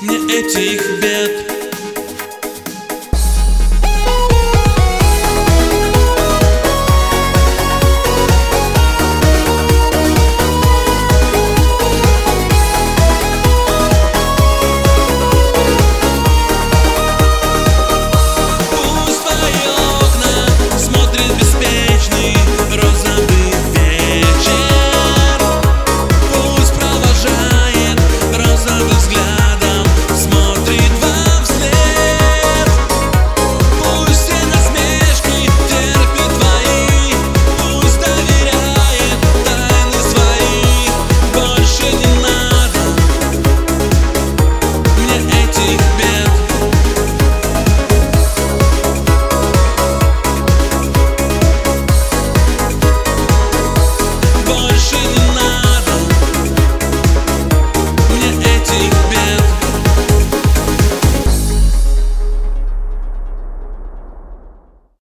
мне этих бед.